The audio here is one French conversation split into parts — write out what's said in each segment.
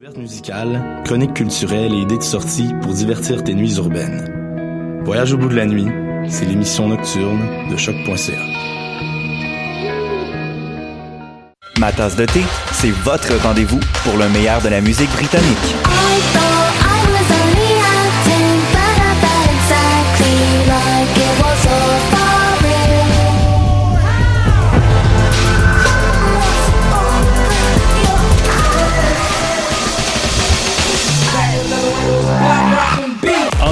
Montréalais. Découverte musicale, chronique culturelle et idées de sortie pour divertir tes nuits urbaines. Voyage au bout de la nuit, c'est l'émission nocturne de choc.ca. Ma tasse de thé, c'est votre rendez-vous pour le meilleur de la musique britannique.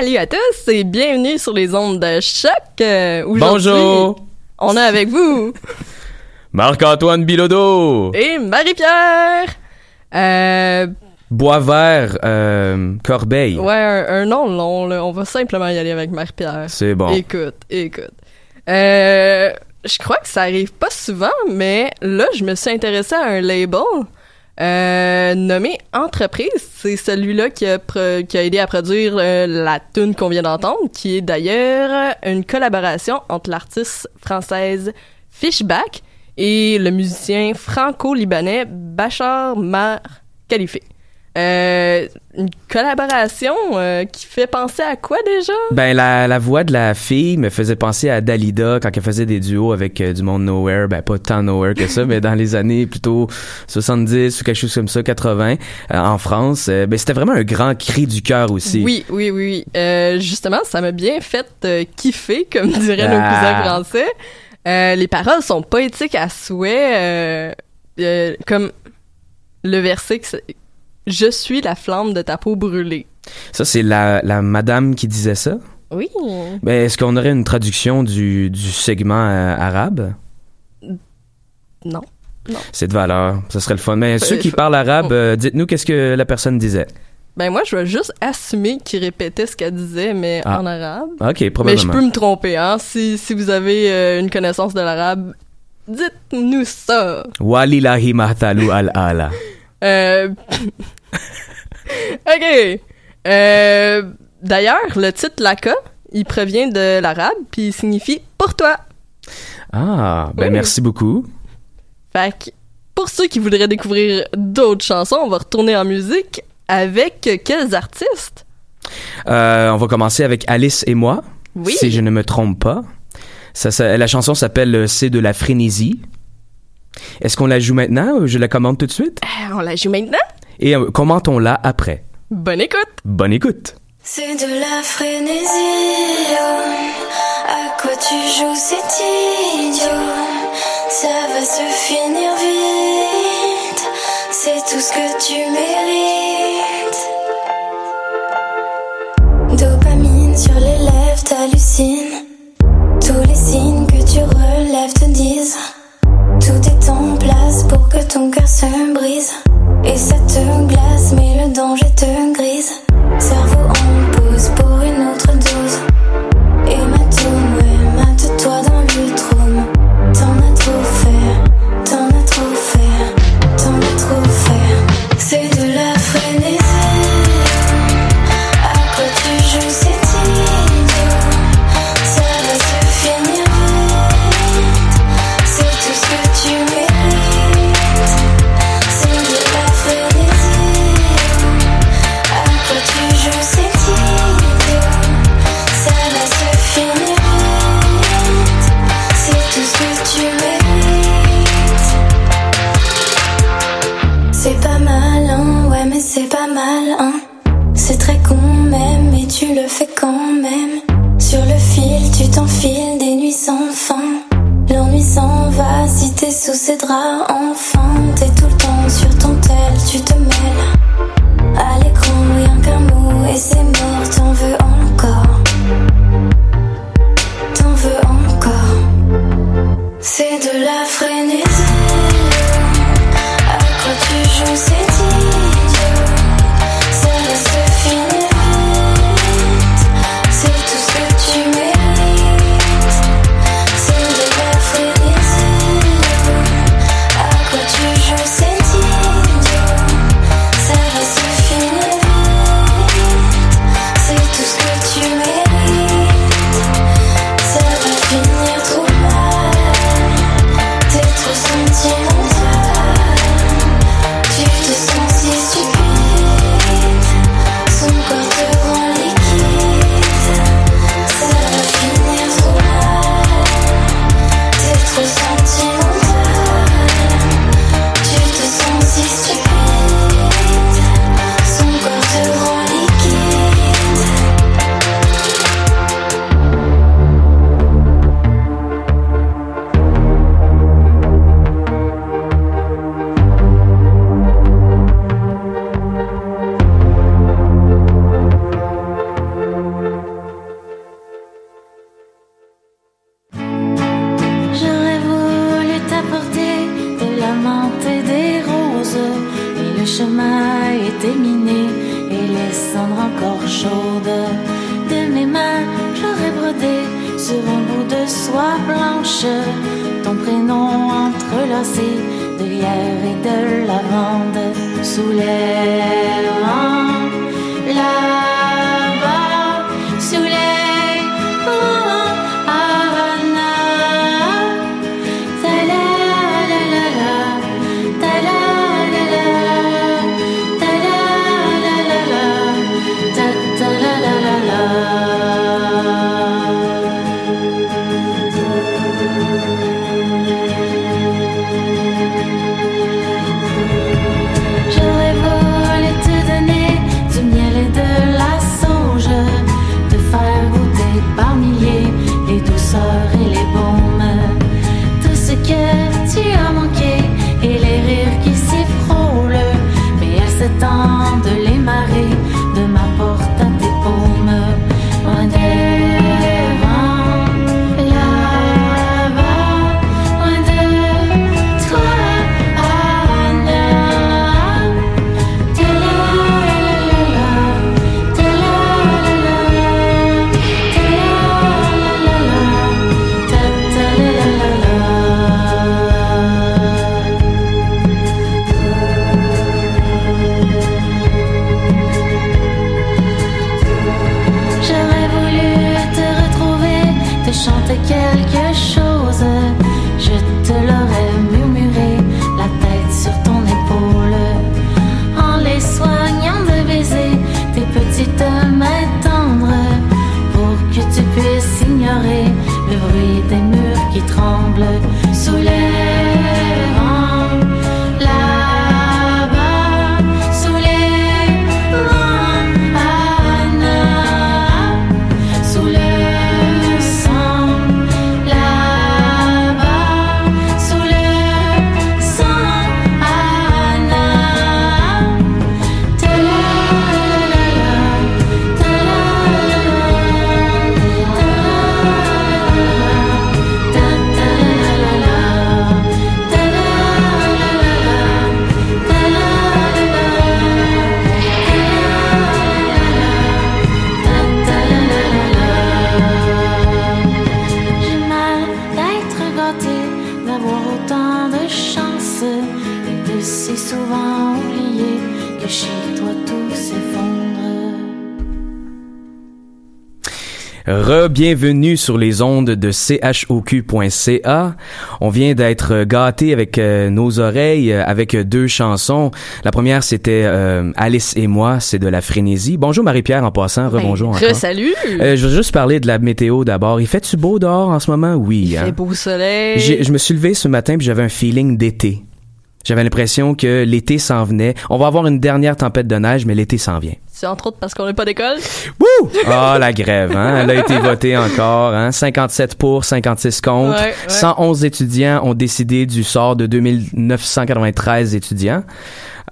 Salut à tous et bienvenue sur les ondes de choc. Euh, Bonjour. On est avec vous Marc-Antoine Bilodeau. et Marie-Pierre. Euh, Boisvert, euh, Corbeil. ouais, un, un nom long, là. On va simplement y aller avec Marie-Pierre. C'est bon. Écoute, écoute. Euh, je crois que ça arrive pas souvent, mais là, je me suis intéressée à un label euh, nommé Entreprise. C'est celui-là qui a, aidé à produire euh, la tune qu'on vient d'entendre, qui est d'ailleurs une collaboration entre l'artiste française Fishback et le musicien franco-libanais Bachar Mar Khalife. Euh, une collaboration euh, qui fait penser à quoi déjà? Ben la, la voix de la fille me faisait penser à Dalida quand elle faisait des duos avec euh, du monde nowhere, ben pas tant nowhere que ça, mais dans les années plutôt 70 ou quelque chose comme ça, 80 euh, en France. Ben c'était vraiment un grand cri du cœur aussi. Oui, oui, oui. justement, ça m'a bien fait kiffer, comme diraient nos Ah. cousins français. Les paroles sont poétiques à souhait, comme le verset que Je suis la flamme de ta peau brûlée. Ça c'est la, la madame qui disait ça? Oui. Ben est-ce qu'on aurait une traduction du, du segment euh, arabe? Non. Non. C'est de valeur, ça serait le fun. Mais ceux qui parlent arabe, euh, dites-nous qu'est-ce que la personne disait. Ben moi, je vais juste assumer qu'il répétait ce qu'elle disait, mais Ah. en arabe. Ok, Mais je peux me tromper, hein. Si, si vous avez euh, une connaissance de l'arabe, dites-nous ça. Walilahi mahtalu al-ala. Euh... ok. Euh... D'ailleurs, le titre Laka, il provient de l'arabe, puis il signifie pour toi. Ah, ben Oui. merci beaucoup. Fait que, pour ceux qui voudraient découvrir d'autres chansons, on va retourner en musique avec quels artistes? Euh, on va commencer avec Alice et moi, Oui. si je ne me trompe pas. Ça, ça- la chanson s'appelle C'est de la frénésie. Est-ce qu'on la joue maintenant ou je la commande tout de suite? Euh, on la joue maintenant? Et euh, commentons-la après. Bonne écoute! Bonne écoute. C'est de la frénésie. oh. À quoi tu joues, c'est idiot. Ça va se finir vite. C'est tout ce que tu mérites. Se brise. Et ça te glace, mais le danger te souvent oublier que chez toi tout s'effondre. Re-bienvenue sur les ondes de choq.ca. On vient d'être gâté avec euh, nos oreilles euh, avec deux chansons. La première c'était euh, Alice et moi, c'est de la frénésie. Bonjour Marie-Pierre en passant, rebonjour encore. Re-salut! Euh, je veux juste parler de la météo d'abord. Il fait-tu beau dehors en ce moment? Oui. Il hein? fait beau soleil. Je me suis levé ce matin puis j'avais un feeling d'été. J'avais l'impression que l'été s'en venait. On va avoir une dernière tempête de neige, mais l'été s'en vient. C'est entre autres parce qu'on n'a pas d'école? Wouh! Ah, la grève, hein? Elle a été votée encore, hein? 57 pour, 56 contre. Ouais, ouais. 111 étudiants ont décidé du sort de 2993 étudiants.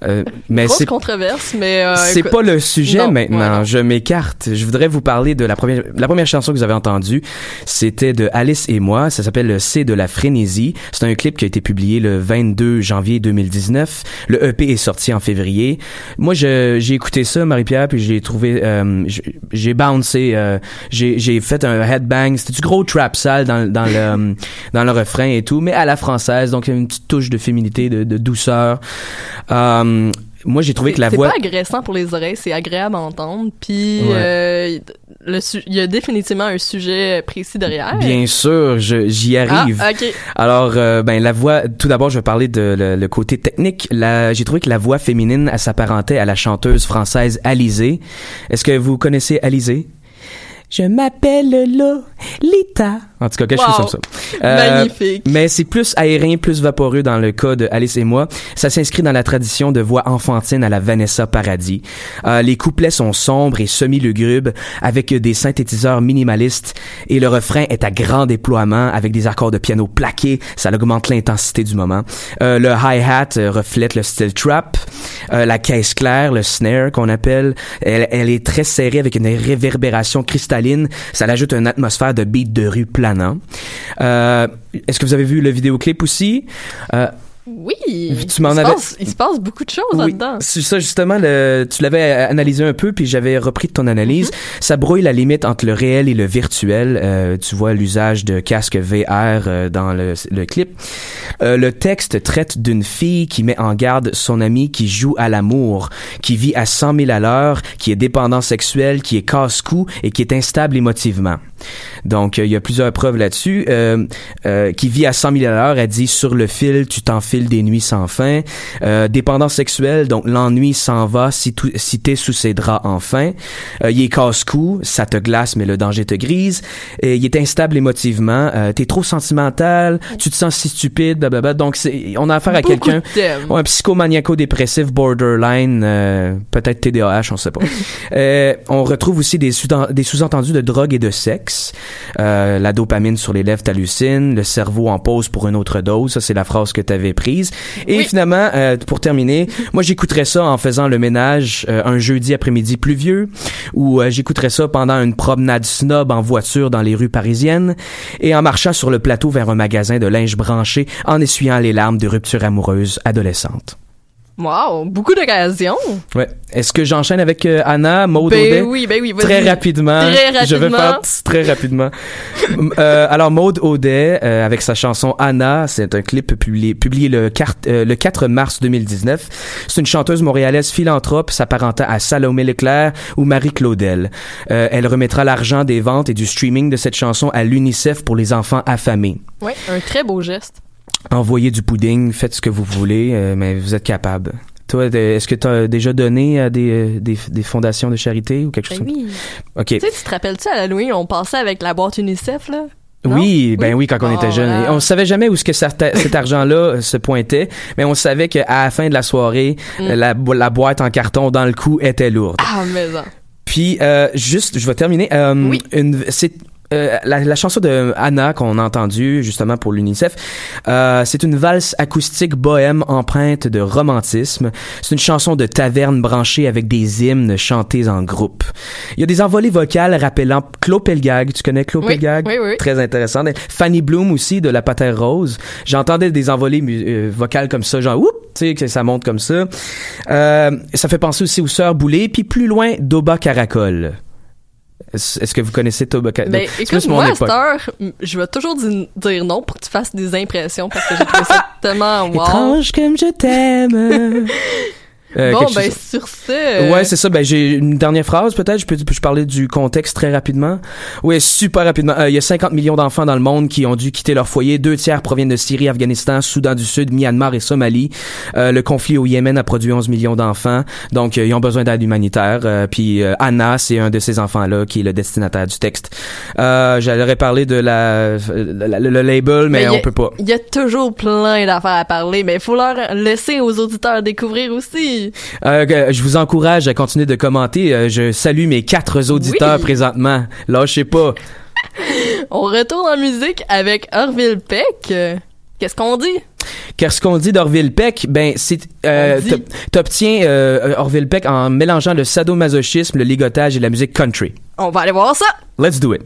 Euh, mais c'est controverse, mais euh, c'est pas le sujet Non, maintenant. ouais, je m'écarte. Je voudrais vous parler de la première, la première chanson que vous avez entendue. C'était de Alice et moi. Ça s'appelle le C de la frénésie. C'est un clip qui a été publié le 22 janvier 2019. Le EP est sorti en février. Moi, j'ai écouté ça, Marie-Pierre, puis j'ai trouvé, euh, j'ai- bouncé, euh, j'ai, fait un headbang. C'était du gros trap sale dans, dans le, dans le refrain et tout, mais à la française. Donc, il y a une petite touche de féminité, de, de douceur. Euh, moi, j'ai trouvé que la c'est voix... pas agressant pour les oreilles, c'est agréable à entendre. Puis Ouais. euh, le su- il y a définitivement un sujet précis derrière. Bien sûr, j'y arrive. Ah, ok. Alors, euh, ben la voix. Tout d'abord, je vais parler de le, le côté technique. La- J'ai trouvé que la voix féminine elle s'apparentait à la chanteuse française Alizée. Est-ce que vous connaissez Alizée? Je m'appelle Lolita. En tout cas, quelque Wow. chose comme ça. Magnifique. Mais c'est plus aérien, plus vaporeux dans le cas de Alice et moi. Ça s'inscrit dans la tradition de voix enfantine à la Vanessa Paradis. Euh, les couplets sont sombres et semi-lugubres avec des synthétiseurs minimalistes et le refrain est à grand déploiement avec des accords de piano plaqués. Ça augmente l'intensité du moment. Euh, le hi-hat euh, reflète le style trap. Euh, la caisse claire, le snare qu'on appelle, elle, elle est très serrée avec une réverbération cristalline. Ça ajoute une atmosphère de beat de rue planant. Euh, Est-ce que vous avez vu le vidéoclip aussi? Euh, Oui. Tu m'en il, se avais- passe, il se passe beaucoup de choses Oui, là-dedans. c'est ça justement. Le, tu l'avais analysé un peu, puis j'avais repris de ton analyse. Ça brouille la limite entre le réel et le virtuel. Euh, tu vois l'usage de casques VR euh, dans le, le clip. Euh, le texte traite d'une fille qui met en garde son ami qui joue à l'amour, qui vit à 100 000 à l'heure, qui est dépendant sexuel, qui est casse-cou et qui est instable émotivement. Donc, euh, il y a plusieurs preuves là-dessus. Euh, euh, qui vit à 100 000 à l'heure, elle dit sur le fil, tu t'enfiles des nuits sans fin. Euh, dépendance sexuelle, donc l'ennui s'en va si, tout- si t'es sous ses draps enfin. Euh, il est casse-cou, ça te glace mais le danger te grise. Et il est instable émotivement, euh, t'es trop sentimental, tu te sens si stupide, blablabla. Donc c'est, on a affaire à Beaucoup quelqu'un. Ouais, un psychomaniaco-dépressif borderline, euh, peut-être TDAH, on sait pas. On retrouve aussi des, sous- des sous-entendus de drogue et de sexe. La dopamine sur les lèvres t'hallucine, le cerveau en pause pour une autre dose. Ça, c'est la phrase que tu avais Et finalement, euh, pour terminer, moi, j'écouterais ça en faisant le ménage euh, un jeudi après-midi pluvieux, ou euh, j'écouterais ça pendant une promenade snob en voiture dans les rues parisiennes, et en marchant sur le plateau vers un magasin de linge branché, en essuyant les larmes de rupture amoureuse adolescente. Wow, beaucoup d'occasions. Ouais. Est-ce que j'enchaîne avec euh, Anna, Maud Ben Audet? oui, ben oui. Très rapidement. Très Je vais rapidement. faire très rapidement. Euh, alors, Maud Audet, euh, avec sa chanson Anna, c'est un clip publié, publié le, le 4 mars 2019. C'est une chanteuse montréalaise philanthrope s'apparentant à Salomé Leclerc ou Marie Claudel. Elle remettra l'argent des ventes et du streaming de cette chanson à l'UNICEF pour les enfants affamés. Ouais, un très beau geste. Envoyez du pudding, faites ce que vous voulez, euh, mais vous êtes capable. Toi, est-ce que tu as déjà donné à des, euh, des, des fondations de charité ou quelque chose Ben comme oui. OK. Tu sais, tu te rappelles-tu à l'Halloween, on passait avec la boîte UNICEF, là? Non? Oui, ben oui, quand on Ah, était jeune. Et On savait jamais où ce que cet argent-là euh, se pointait, mais on savait qu'à la fin de la soirée, Mm. euh, la, bo- la boîte en carton dans le cou était lourde. Ah, mais non. Puis euh, juste, je vais terminer. Euh, une, c'est euh, la, la chanson de Anna qu'on a entendue justement pour l'UNICEF, euh, c'est une valse acoustique bohème empreinte de romantisme. C'est une chanson de taverne branchée avec des hymnes chantés en groupe. Il y a des envolées vocales rappelant Claude Pelgag. Tu connais Claude Oui, Pelgag? oui, oui. Très intéressant. Fanny Bloom aussi de La Patère Rose. J'entendais des envolées euh, vocales comme ça, genre oup, tu sais que ça monte comme ça. Euh, ça fait penser aussi aux Sœurs Boulay, puis plus loin Doba Caracol. Est-ce que vous connaissez Toba Caracol? Ben, écoute, moi, à cette heure, m- je vais toujours di- dire non pour que tu fasses des impressions parce que j'ai trouvé ça tellement wow. Étrange comme je t'aime. Euh, bon, ben, chose- sur ce. euh, Ouais, c'est ça. Ben, j'ai une dernière phrase, peut-être. Je peux, peux-je parler du contexte très rapidement? Oui, super rapidement. Euh, il y a 50 millions d'enfants dans le monde qui ont dû quitter leur foyer. Deux tiers proviennent de Syrie, Afghanistan, Soudan du Sud, Myanmar et Somalie. Euh, le conflit au Yémen a produit 11 millions d'enfants. Donc, euh, ils ont besoin d'aide humanitaire. Euh, puis, euh, Anna, c'est un de ces enfants-là qui est le destinataire du texte. Euh, J'allais parler de la, la- le, le label, mais, on a- peut pas. Il y a toujours plein d'affaires à parler, mais il faut leur laisser aux auditeurs découvrir aussi. Euh, je vous encourage à continuer de commenter. Euh, je salue mes quatre auditeurs Oui. présentement. Lâchez pas. On retourne en musique avec Orville Peck. Qu'est-ce qu'on dit? Qu'est-ce qu'on dit d'Orville Peck? Ben, c'est, euh, t'obtiens euh, Orville Peck en mélangeant le sadomasochisme, le ligotage et la musique country. On va aller voir ça. Let's do it.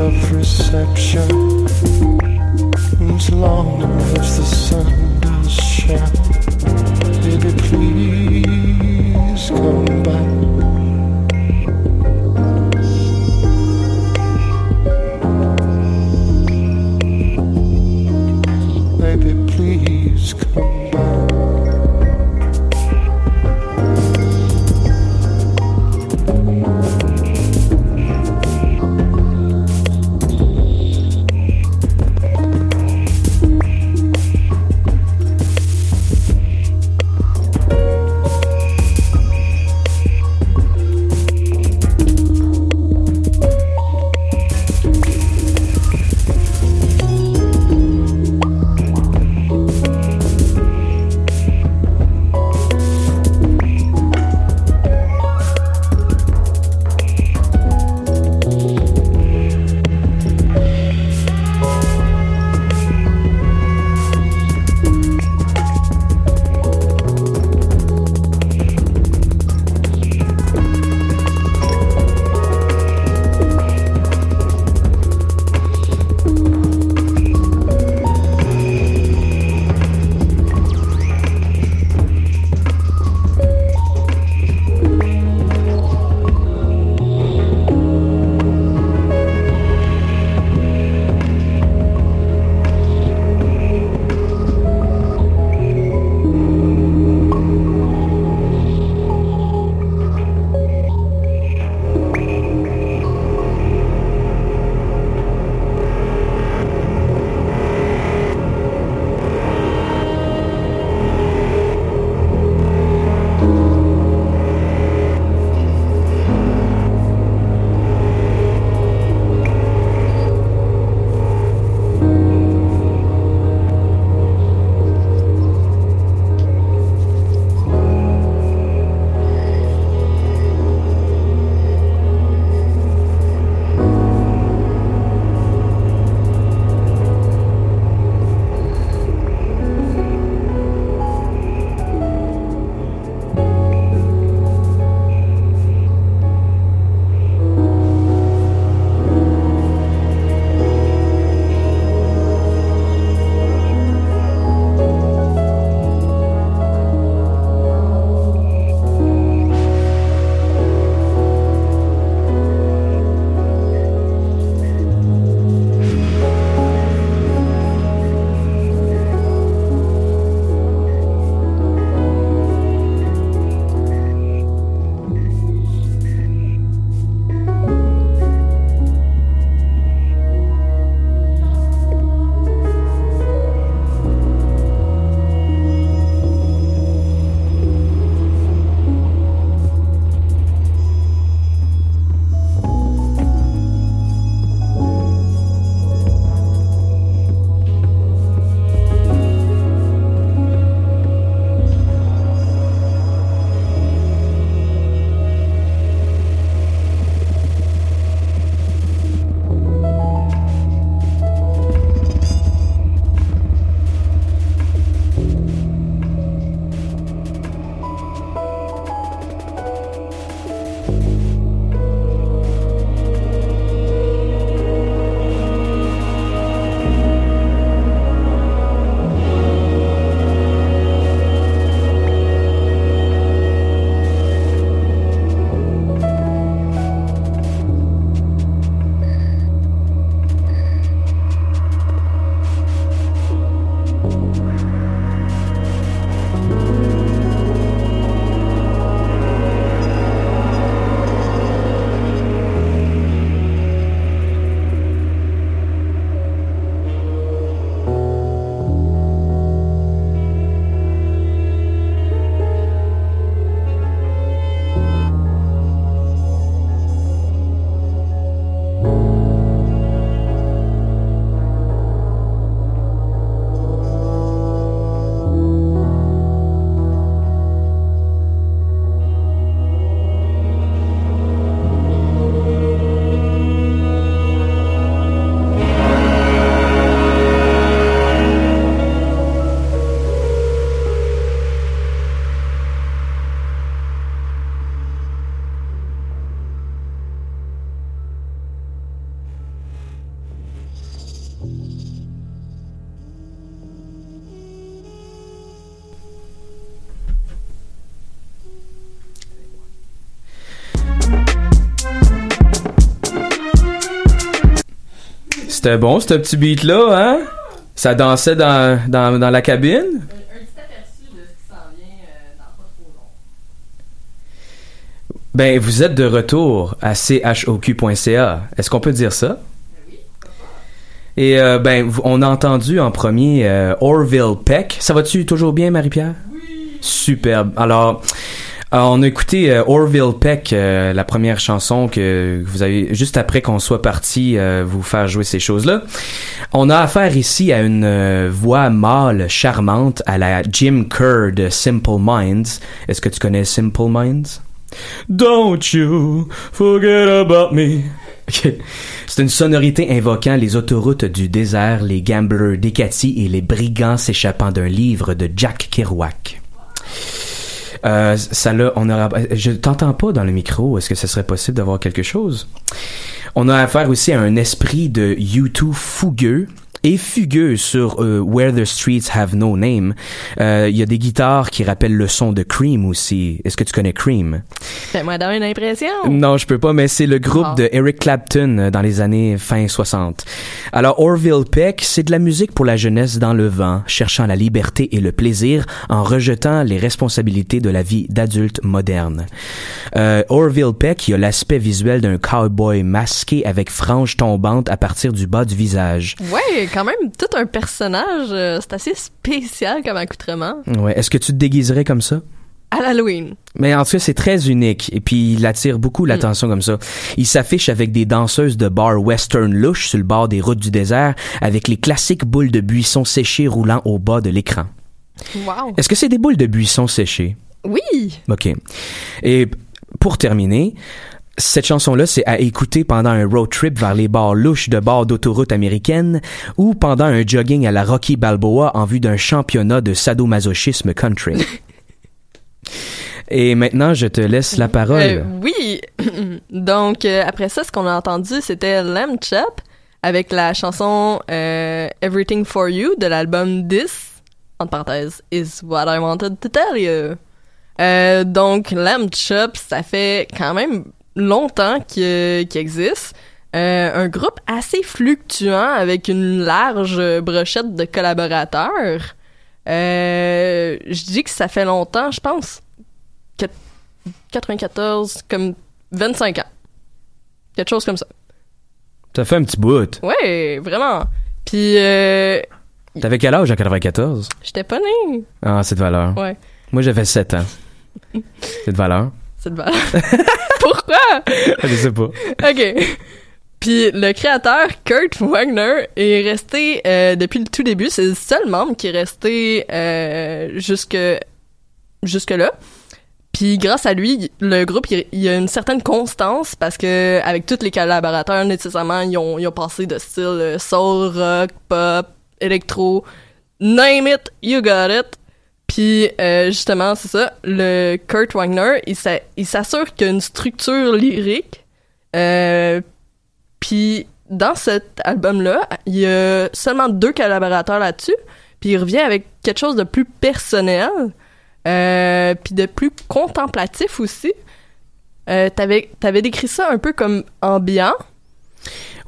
of reception as long as the sun does shine. Baby, please. C'était bon, ce petit beat-là, hein? Ça dansait dans, dans, dans la cabine? Ben, vous êtes de retour à choq.ca. Est-ce qu'on peut dire ça? Et euh, ben, on a entendu en premier euh, Orville Peck. Ça va-tu toujours bien, Marie-Pierre? Oui. Superbe. Alors, euh, on a écouté euh, Orville Peck, euh, la première chanson que vous avez juste après qu'on soit parti euh, vous faire jouer ces choses-là. On a affaire ici à une voix mâle charmante à la Jim Kerr de Simple Minds. Est-ce que tu connais Simple Minds? Don't you forget about me. C'est une sonorité invoquant les autoroutes du désert, les gamblers d'Ekati et les brigands s'échappant d'un livre de Jack Kerouac. Euh, ça là, on aura. Je t'entends pas dans le micro. Est-ce que ce serait possible d'avoir quelque chose? On a affaire aussi à un esprit de U2 fougueux et fugueux sur euh, Where the Streets Have No Name. Euh, Il y a des guitares qui rappellent le son de Cream aussi. Est-ce que tu connais Cream? Fais-moi donner une impression. non, je peux pas, mais c'est le groupe Ah. de Eric Clapton euh, dans les années fin 60. Alors, Orville Peck, c'est de la musique pour la jeunesse dans le vent, cherchant la liberté et le plaisir en rejetant les responsabilités de la vie d'adulte moderne. Euh, Orville Peck, il a l'aspect visuel d'un cowboy masqué avec franges tombantes à partir du bas du visage. Ouais, quand même, tout un personnage. euh, c'est assez spécial comme accoutrement. Ouais. Est-ce que tu te déguiserais comme ça? À l'Halloween. Mais en tout cas, c'est très unique et puis il attire beaucoup l'attention comme ça. Il s'affiche avec des danseuses de bar western louche sur le bord des routes du désert avec les classiques boules de buissons séchées roulant au bas de l'écran. Wow. Est-ce que c'est des boules de buissons séchées? Oui. OK. Et pour terminer, cette chanson-là, c'est à écouter pendant un road trip vers les bars louches de bord d'autoroute américaine ou pendant un jogging à la Rocky Balboa en vue d'un championnat de sadomasochisme country. Et maintenant, je te laisse la parole. Euh, oui. Donc, euh, après ça, ce qu'on a entendu, c'était Lamb Chop avec la chanson euh, Everything for You de l'album This, entre parenthèses, is what I wanted to tell you. Donc, Lamb Chop, ça fait quand même longtemps qu'il qu'il existe. Euh, un groupe assez fluctuant avec une large brochette de collaborateurs. Euh, je dis que ça fait longtemps, je pense. que- 94, comme 25 ans. Quelque chose comme ça. Ça fait un petit bout. Ouais, vraiment. Puis, euh, T'avais quel âge en 94? j'étais pas née. Ah, c'est de valeur. Ouais. Moi, j'avais 7 ans. C'est de valeur. Valeur. Pourquoi? Je sais pas. OK. Puis le créateur Kurt Wagner est resté euh, depuis le tout début, c'est le seul membre qui est resté euh, jusque jusque là. Puis grâce à lui, le groupe il, il y a une certaine constance parce que avec tous les collaborateurs nécessairement ils ont ils ont passé de style euh, soul, rock, pop, électro, name it, you got it. Puis euh, justement, c'est ça, le Kurt Wagner, il s'a- il s'assure qu'il y a une structure lyrique. Euh, puis dans cet album-là, il y a seulement deux collaborateurs là-dessus. Puis il revient avec quelque chose de plus personnel, euh, puis de plus contemplatif aussi. Euh, t'avais décrit ça un peu comme ambiant.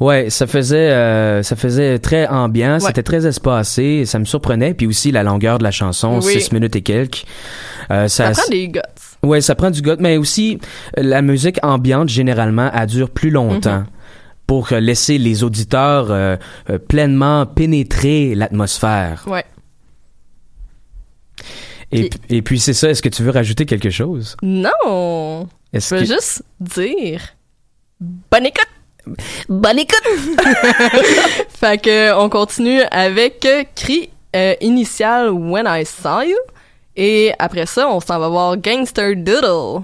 Ouais, ça faisait, euh, ça faisait très ambiant, c'était très espacé, ça me surprenait, puis aussi la longueur de la chanson, Oui. 6 minutes et quelques. Euh, Ça, prend des guts. Ouais, ça prend du goût, mais aussi euh, la musique ambiante généralement elle dure plus longtemps. Mhm. Pour laisser les auditeurs euh, euh, pleinement pénétrer l'atmosphère. Ouais. Et, et puis c'est ça, est-ce que tu veux rajouter quelque chose? Non! Je veux que- juste dire. Bonne écoute! Bonne écoute! fait que, on continue avec cri euh, initial When I Saw You. Et après ça, on s'en va voir Gangster Doodle.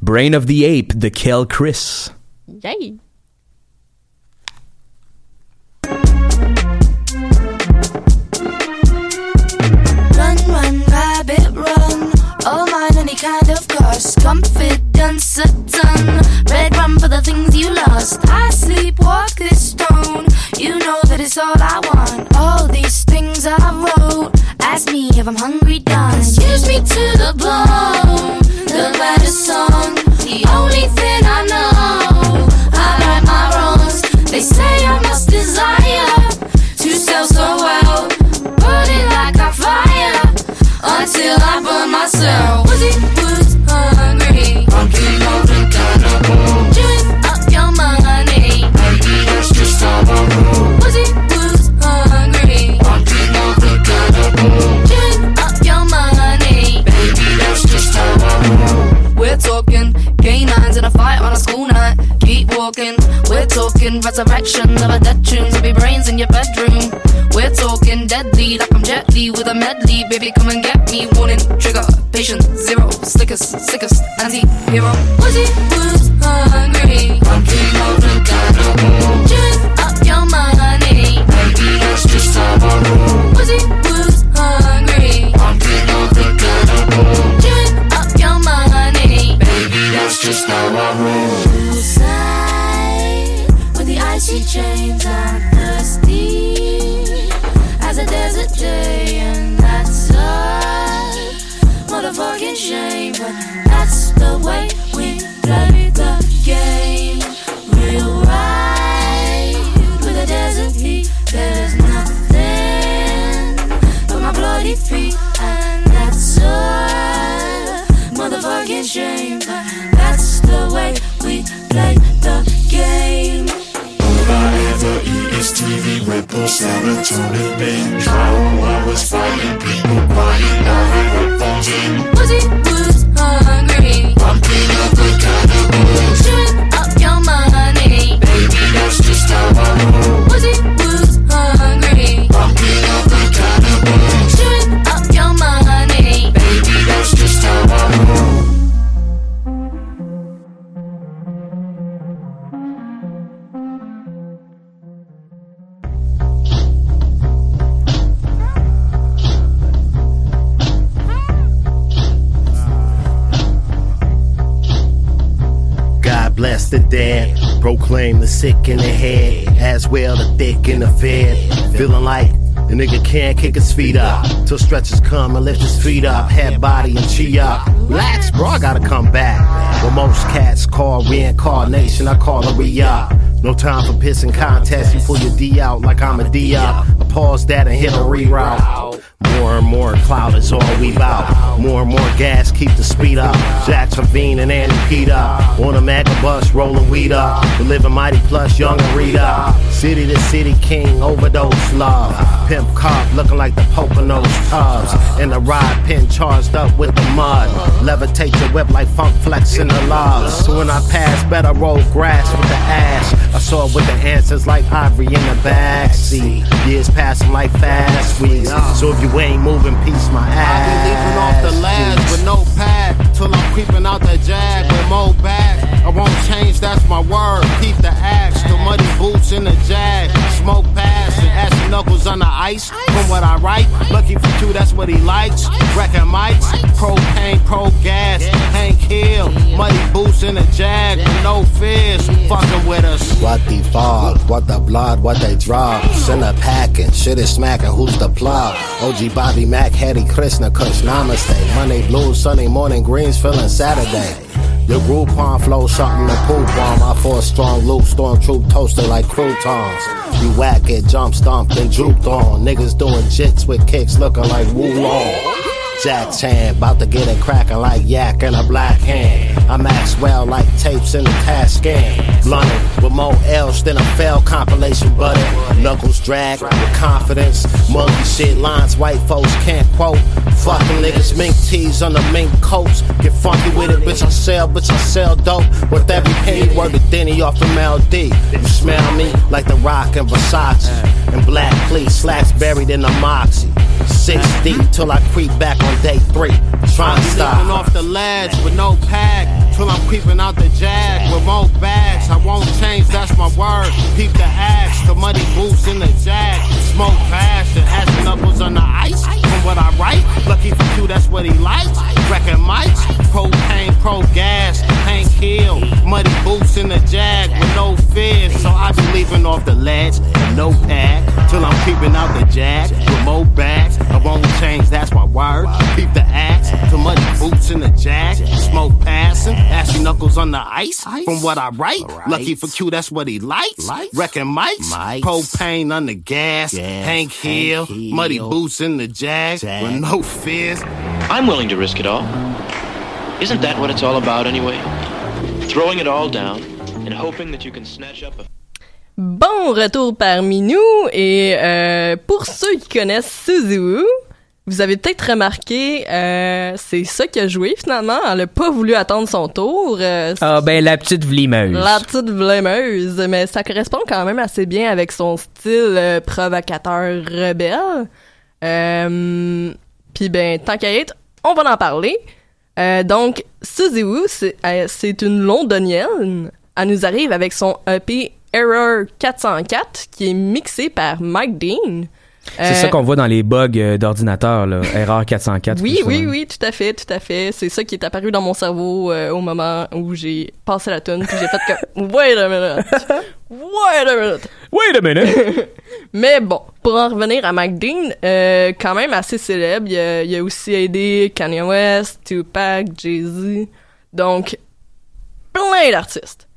Brain of the Ape de Kel Chris. Yay! Run, run, rabbit, run. All mine, any kind of sparse confidence a ton. Red rum for the things you lost. I sleepwalk this stone. You know that it's all I want. All these things I wrote. Ask me if I'm hungry, done. Excuse me to the bone. The better song. The only thing I know. I right my wrongs. They say I must desire to sell so well. Burning like a fire until I burn myself. Was it? Talking canines in a fight on a school night. Keep walking. We're talking resurrection of a dead tune. Maybe brains in your bedroom. We're talking deadly, like I'm Jet Li with a medley. Baby, come and get me. Warning, trigger, patient, zero, slickest, sickest, anti-hero. Was he was hungry? Pumpkin open cannibal. Chewing up your money. Maybe that's just how I roll. Was he was hungry? Pumpkin open cannibal. Chewing up your money. Baby, that's just how I roll. Chains, I'm thirsty as a desert day, and that's a motherfucking shame. But that's the way we play the game. Real right with a desert heat. There's nothing but my bloody feet, serotonin, binge. While I was fighting people quiet, now I headphones in. Dead, proclaim the sick in the head, as well the thick in the fed. Feeling like the nigga can't kick his feet up till stretches come and lift his feet up, head, body, and chi up. Relax, bro, I gotta come back. What most cats call reincarnation, I call a re up. No time for pissing contests. You pull your D out like I'm a D up. I pause that and hit a reroute. More and more cloud is all we bout. More and more gas, keep the speed up. Jack Trevine and Andy Pete up. On a mega bus, rolling weed up. We living mighty plus, young up. City to city king, overdose love. Pimp cop looking like the Poconos tubs. And the ride pin charged up with the mud. Levitate your whip like funk flex in the logs. So when I pass, better roll grass with the ash. I saw it with the answers like Ivory in the backseat. Years passing like fast weeks. So if you ain't moving, peace my ass. I be leaping off the ledge with no pad till I'm creeping out the jag with more bags. I won't change, that's my word. Keep the axe, the muddy boots in the jag. Smoke pass and ashy knuckles on the ice. From what I write, lucky for you, that's what he likes. Wrecking mics, propane, pro gas. Hank Hill, muddy boots in the jag no fears. Fucking with us. What the fuck? What the blood? What they drop? Send a packing. Shit is smacking. Who's the plug? OG Bobby Mac, Hattie Krishna Kush Namaste. Monday blues, Sunday morning greens, feeling Saturday. Your Groupon flow something to poop on. For a strong loop, storm troop toasted like croutons. You whack it, jump stomped and drooped on. Niggas doing jits with kicks looking like Wulong. Jack Chan, about to get it cracking like yak in a black hand. I'm Maxwell like tapes in the cash scan. Blunted with more L's than a failed compilation button. Knuckles drag with confidence. Monkey shit lines white folks can't quote. Fucking niggas mink tees on the mink coats. Get funky with it, bitch. I sell, bitch. I sell dope. With every penny word of Denny off from LD. You smell me like the rock and Versace. And black pleats, slacks buried in the moxie. Six deep till I creep back on day three. Trying to stop. off the ledge with no pack. till I'm creeping out the jag with more bags. I won't change, that's my word. Peep the axe, the muddy boots in the jag. Smoke fast and ass knuckles on the ice. From what I write, lucky for you, that's what he likes. Wrecking mics, propane, pro gas, Hill, muddy boots in the jag with no fears. So I be leaping off the ledge no till creeping out the jag with more bags. I won't change, that's my word. Keep the axe, the muddy boots in the jag. Smoke passing, ashy knuckles on the ice. From what I write, lucky for Q, that's what he likes. Wrecking mics, propane on the gas. Hank Hill, muddy boots in the jag with no fears. I'm willing to risk it all. Isn't that what it's all about anyway? Throwing it all down and hoping that you can snatch up a Bon retour parmi nous et euh, pour ceux qui connaissent Suzu, vous avez peut-être remarqué, euh, c'est ça qui a joué finalement. Elle a pas voulu attendre son tour. euh, Ah, ben, la petite vlimeuse. la petite vlemeuse, mais ça correspond quand même assez bien avec son style provocateur rebelle. Puis ben, tant qu'à être, on va en parler. Donc, euh, c'est une londonienne. Elle nous arrive avec son EP Error 404 qui est mixé par Mike Dean. C'est Euh, ça qu'on voit dans les bugs euh, d'ordinateur. Erreur 404. oui, ça. oui, oui, tout à fait, tout à fait. C'est ça qui est apparu dans mon cerveau euh, au moment où j'ai passé la tune, puis j'ai fait comme wait a minute, wait a minute, wait a minute. Mais bon, pour en revenir à Mike Dean, euh, quand même assez célèbre. Il a, il a aussi aidé Kanye West, Tupac, Jay Z, donc plein d'artistes.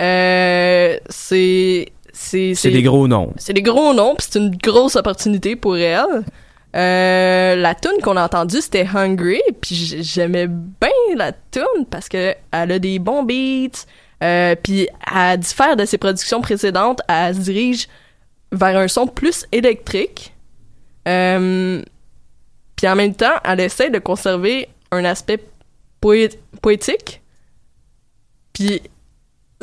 Euh, c'est c'est C'est des gros noms. c'est des gros noms, puis c'est une grosse opportunité pour elle. Euh, la tune qu'on a entendue, c'était Hungry, puis j'aimais bien la tune parce que elle a des bons beats, euh, puis à diffère de ses productions précédentes, elle se dirige vers un son plus électrique. Euh, puis en même temps, elle essaie de conserver un aspect poé- poétique. Puis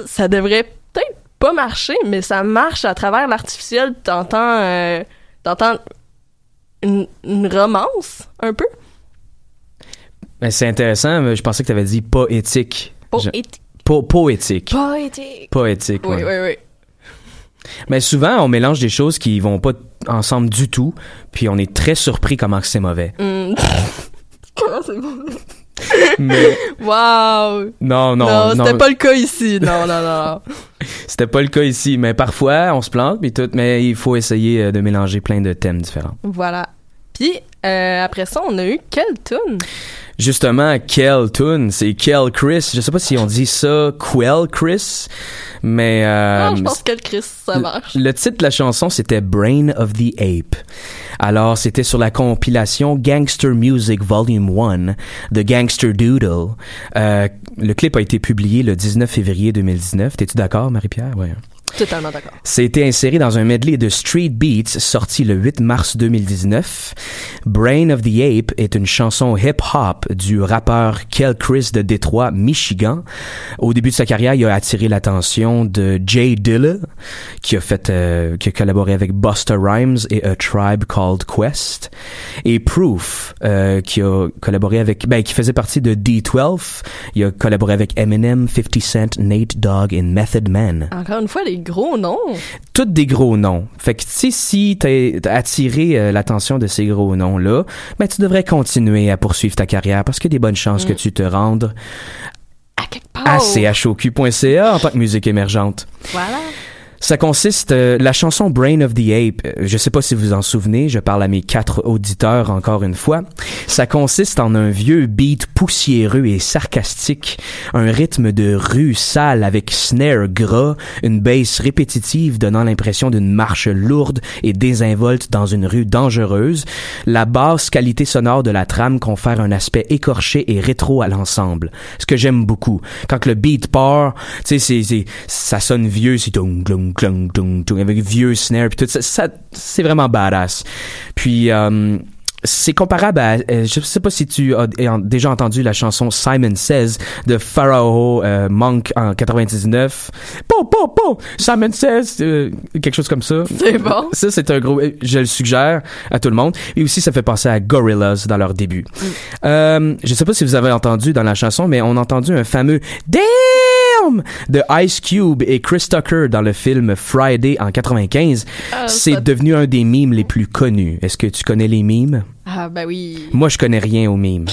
ça devrait peut-être pas marcher, mais ça marche à travers l'artificiel. T'entends, euh, t'entends une, une romance un peu? Ben, c'est intéressant, mais je pensais que tu avais dit poétique. Poétique. Po- poétique. Poétique. Poétique, Oui, ouais. oui, oui. Mais souvent, on mélange des choses qui vont pas ensemble du tout, puis on est très surpris comment c'est mauvais. Hmm. Comment c'est bon? Mais Wow! non, non, non, non. c'était pas le cas ici. Non, non, non. C'était pas le cas ici, mais parfois on se plante, puis tout. Mais il faut essayer euh, de mélanger plein de thèmes différents. voilà. Puis, euh, après ça, on a eu quelle tune? Justement, Kel Tune, c'est Kel Chris. Je sais pas si on dit ça, Quell Chris, mais euh, Ah, je pense que le Chris, ça marche. Le titre de la chanson, c'était Brain of the Ape. Alors, c'était sur la compilation Gangster Music Volume 1 de Gangster Doodle. Euh, le clip a été publié le 19 février 2019. T'es-tu d'accord, Marie-Pierre? Ouais. Totalement d'accord. C'était inséré dans un medley de Street Beats sorti le 8 mars 2019. Brain of the Ape est une chanson hip-hop du rappeur Kel Chris de Détroit, Michigan. Au début de sa carrière, il a attiré l'attention de Jay Dilla, qui a fait, euh, qui a collaboré avec Busta Rhymes et A Tribe Called Quest, et Proof, euh, qui a collaboré avec, ben, qui faisait partie de D12. Il a collaboré avec Eminem, 50 Cent, Nate Dogg et Method Man Encore une fois, des gros noms. toutes des gros noms. Fait que, tu sais, si t'as attiré euh, l'attention de ces gros noms-là, ben, tu devrais continuer à poursuivre ta carrière parce qu'il y a des bonnes chances Mm. que tu te rendes part. à choq.ca en tant que musique émergente. Voilà. Ça consiste, euh, la chanson Brain of the Ape, euh, je sais pas si vous en souvenez, je parle à mes quatre auditeurs encore une fois, ça consiste en un vieux beat poussiéreux et sarcastique, un rythme de rue sale avec snare gras, une bass répétitive donnant l'impression d'une marche lourde et désinvolte dans une rue dangereuse, la basse qualité sonore de la trame confère un aspect écorché et rétro à l'ensemble, ce que j'aime beaucoup. Quand le beat part, tu sais, ça sonne vieux, c'est tung, tung, tung, tung, avec vieux snare puis tout ça, ça c'est vraiment badass. Puis euh, c'est comparable à, euh, je sais pas si tu as déjà entendu la chanson Simon Says de Pharaoh euh, Monk en 99. Po, po, po, Simon Says, euh, quelque chose comme ça. C'est bon. Ça, c'est un gros, je le suggère à tout le monde. Et aussi, ça fait penser à Gorillaz dans leur début. Euh, je sais pas si vous avez entendu dans la chanson, mais on a entendu un fameux Damn de Ice Cube et Chris Tucker dans le film Friday en 95. Ah, c'est ça- devenu un des mimes les plus connus. Est-ce que tu connais les mimes? Ah, ben oui. Moi, je connais rien aux mimes.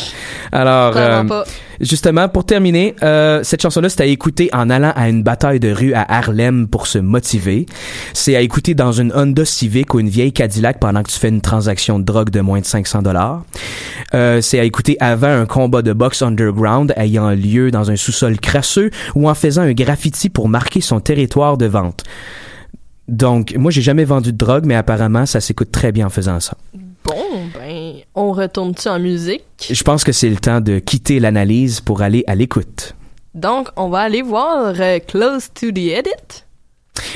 Alors, euh, pas. justement, pour terminer, euh, cette chanson-là, c'est à écouter en allant à une bataille de rue à Harlem pour se motiver. C'est à écouter dans une Honda Civic ou une vieille Cadillac pendant que tu fais une transaction de drogue de moins de 500 dollars. Euh, c'est à écouter avant un combat de boxe underground ayant lieu dans un sous-sol crasseux ou en faisant un graffiti pour marquer son territoire de vente. Donc, moi, j'ai jamais vendu de drogue, mais apparemment, ça s'écoute très bien en faisant ça. Bon, on retourne-tu en musique? Je pense que c'est le temps de quitter l'analyse pour aller à l'écoute. Donc, on va aller voir euh, Close to the Edit.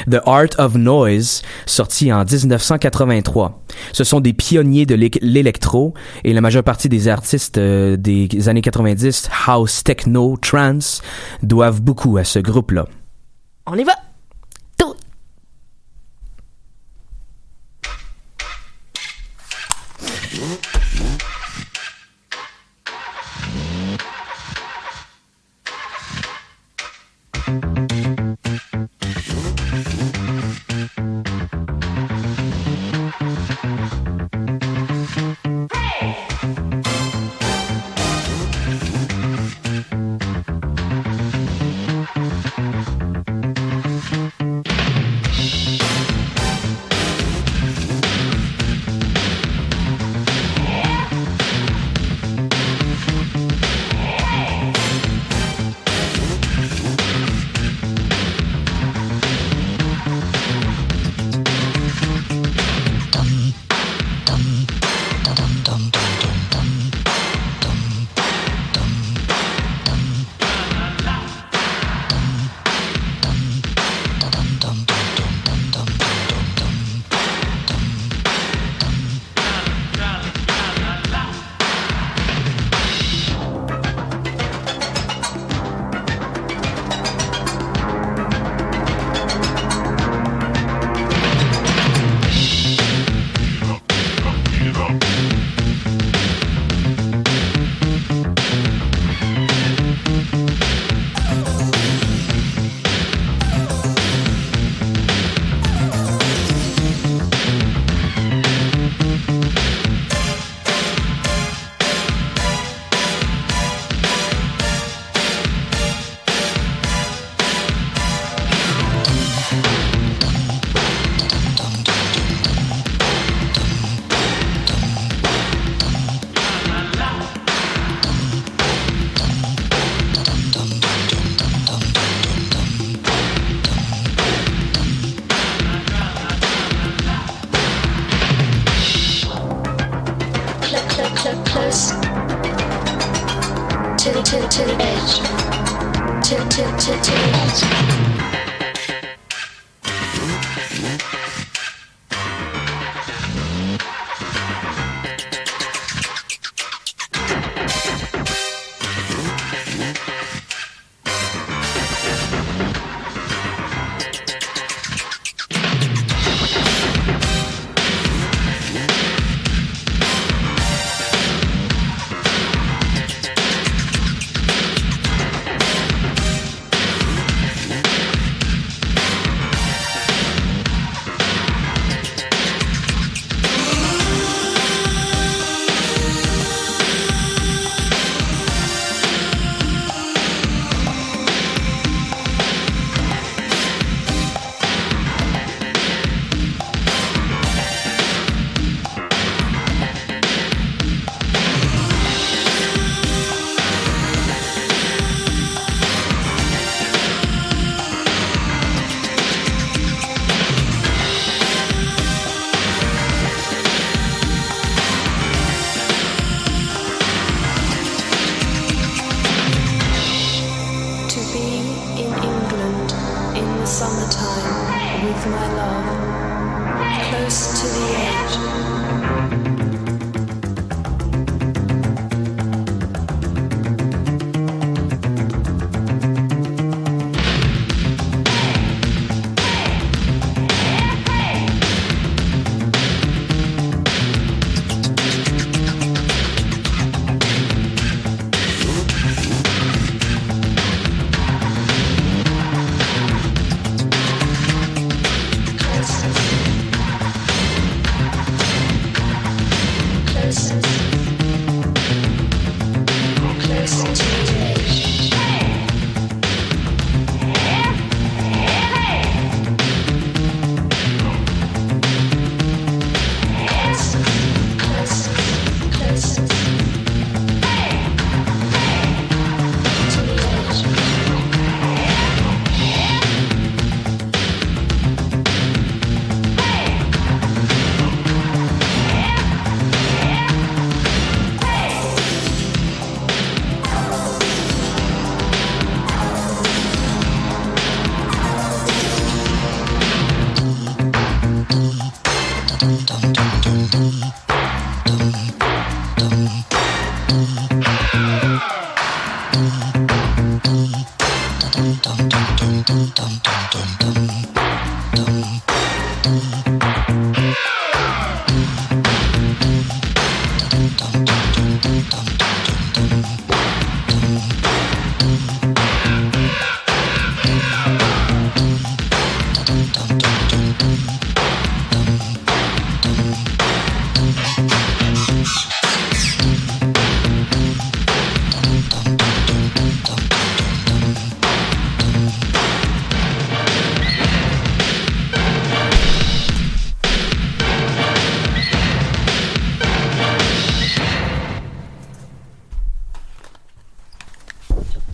The Art of Noise, sorti en 1983. Ce sont des pionniers de l'électro et la majeure partie des artistes euh, des années 90, house, techno, trance, doivent beaucoup à ce groupe-là. On y va!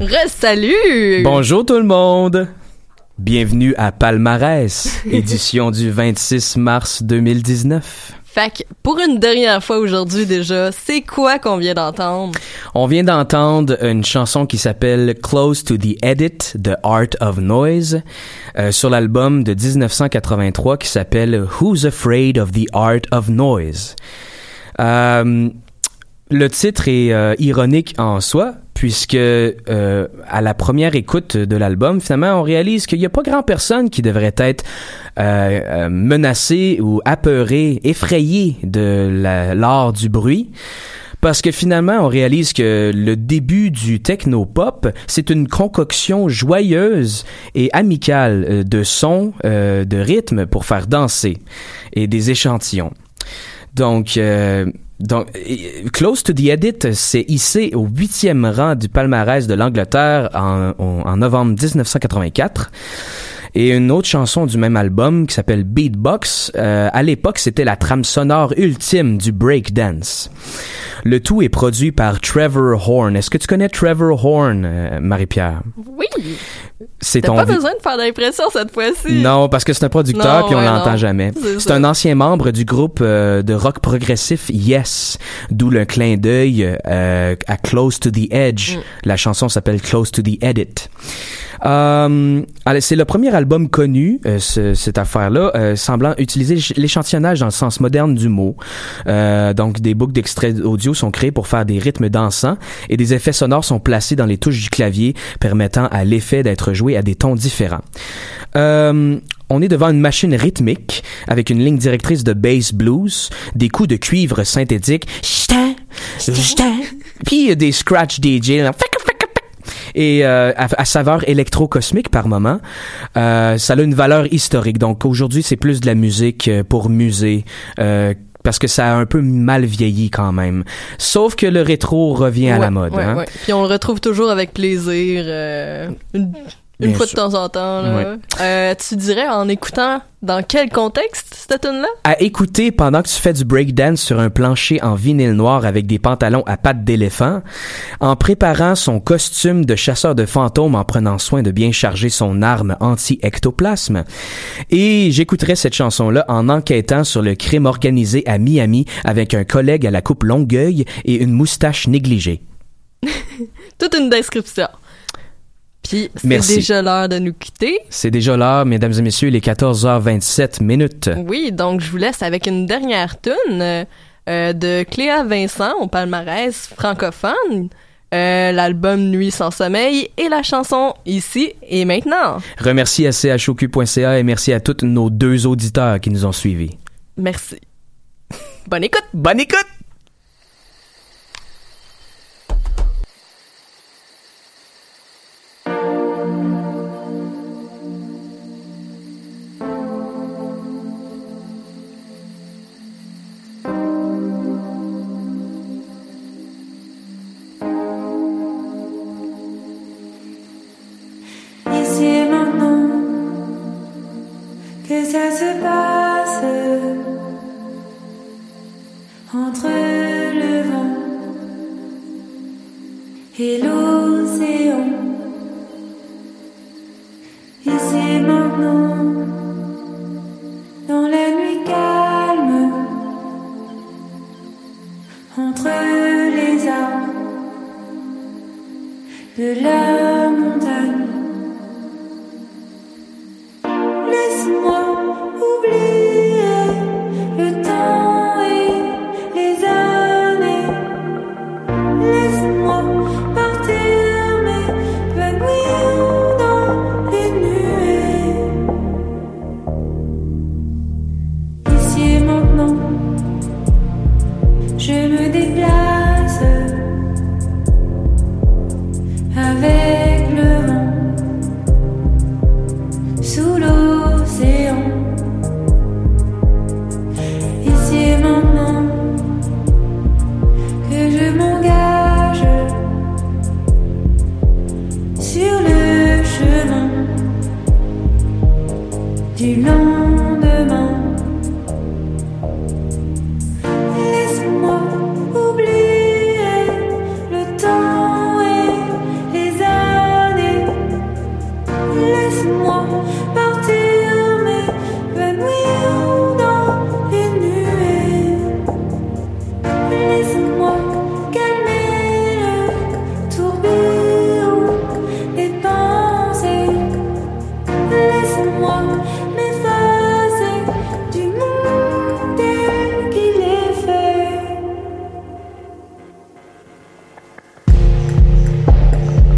Re-salut! Bonjour tout le monde! Bienvenue à Palmarès, édition du 26 mars 2019. Fait que, pour une dernière fois aujourd'hui déjà, c'est quoi qu'on vient d'entendre? On vient d'entendre une chanson qui s'appelle Close to the Edit, The Art of Noise, euh, sur l'album de 1983 qui s'appelle Who's Afraid of the Art of Noise? Euh, le titre est euh, ironique en soi, puisque euh, à la première écoute de l'album, finalement, on réalise qu'il n'y a pas grand personne qui devrait être euh, euh, menacé ou apeuré, effrayé de la- l'art du bruit. Parce que finalement, on réalise que le début du techno-pop, c'est une concoction joyeuse et amicale de sons, de rythmes pour faire danser et des échantillons. Donc, donc, Close to the Edit s'est hissé au huitième rang du palmarès de l'Angleterre en- en novembre 1984. Et une autre chanson du même album qui s'appelle Beatbox, euh, à l'époque c'était la trame sonore ultime du breakdance. Le tout est produit par Trevor Horn. Est-ce que tu connais Trevor Horn, euh, Marie-Pierre? Oui! C'est T'as ton pas besoin de faire d'impression cette fois-ci. non, parce que c'est un producteur puis on ouais, l'entend jamais. C'est un ancien membre du groupe euh, de rock progressif Yes, d'où le clin d'œil euh, à Close to the Edge. Mm. La chanson s'appelle Close to the Edit. Euh, c'est le premier album connu, euh, ce- cette affaire-là, euh, semblant utiliser l'éch- l'échantillonnage dans le sens moderne du mot. Euh, donc, des boucles d'extraits audio sont créées pour faire des rythmes dansants et des effets sonores sont placés dans les touches du clavier, permettant à l'effet d'être joué à des tons différents. Euh, on est devant une machine rythmique avec une ligne directrice de bass blues, des coups de cuivre synthétique, puis des scratch DJ, là, et euh, à, à saveur électro-cosmique par moment. Euh, ça a une valeur historique. Donc aujourd'hui, c'est plus de la musique euh, pour musée. euh, parce que ça a un peu mal vieilli quand même. Sauf que le rétro revient à la mode. ouais, hein. ouais. Puis on le retrouve toujours avec plaisir, euh, une, une Bien fois sûr. de temps en temps. Là. Ouais. Euh, tu dirais en écoutant dans quel contexte cette tune là à écouter pendant que tu fais du breakdance sur un plancher en vinyle noir avec des pantalons à pattes d'éléphant, en préparant son costume de chasseur de fantômes en prenant soin de bien charger son arme anti-ectoplasme. Et j'écouterai cette chanson-là en enquêtant sur le crime organisé à Miami avec un collègue à la coupe longueuil et une moustache négligée. Toute une description. Puis c'est déjà l'heure de nous quitter. C'est déjà l'heure, mesdames et messieurs, il est 14h27 minutes. Oui, donc je vous laisse avec une dernière tune euh, euh, de Cléa Vincent au palmarès francophone. Euh, l'album Nuit sans sommeil et la chanson Ici et maintenant. Remercie à choq.ca et merci à tous nos deux auditeurs qui nous ont suivis. Merci. Bonne écoute. Bonne écoute. Entre le vent et l'océan. Ici maintenant,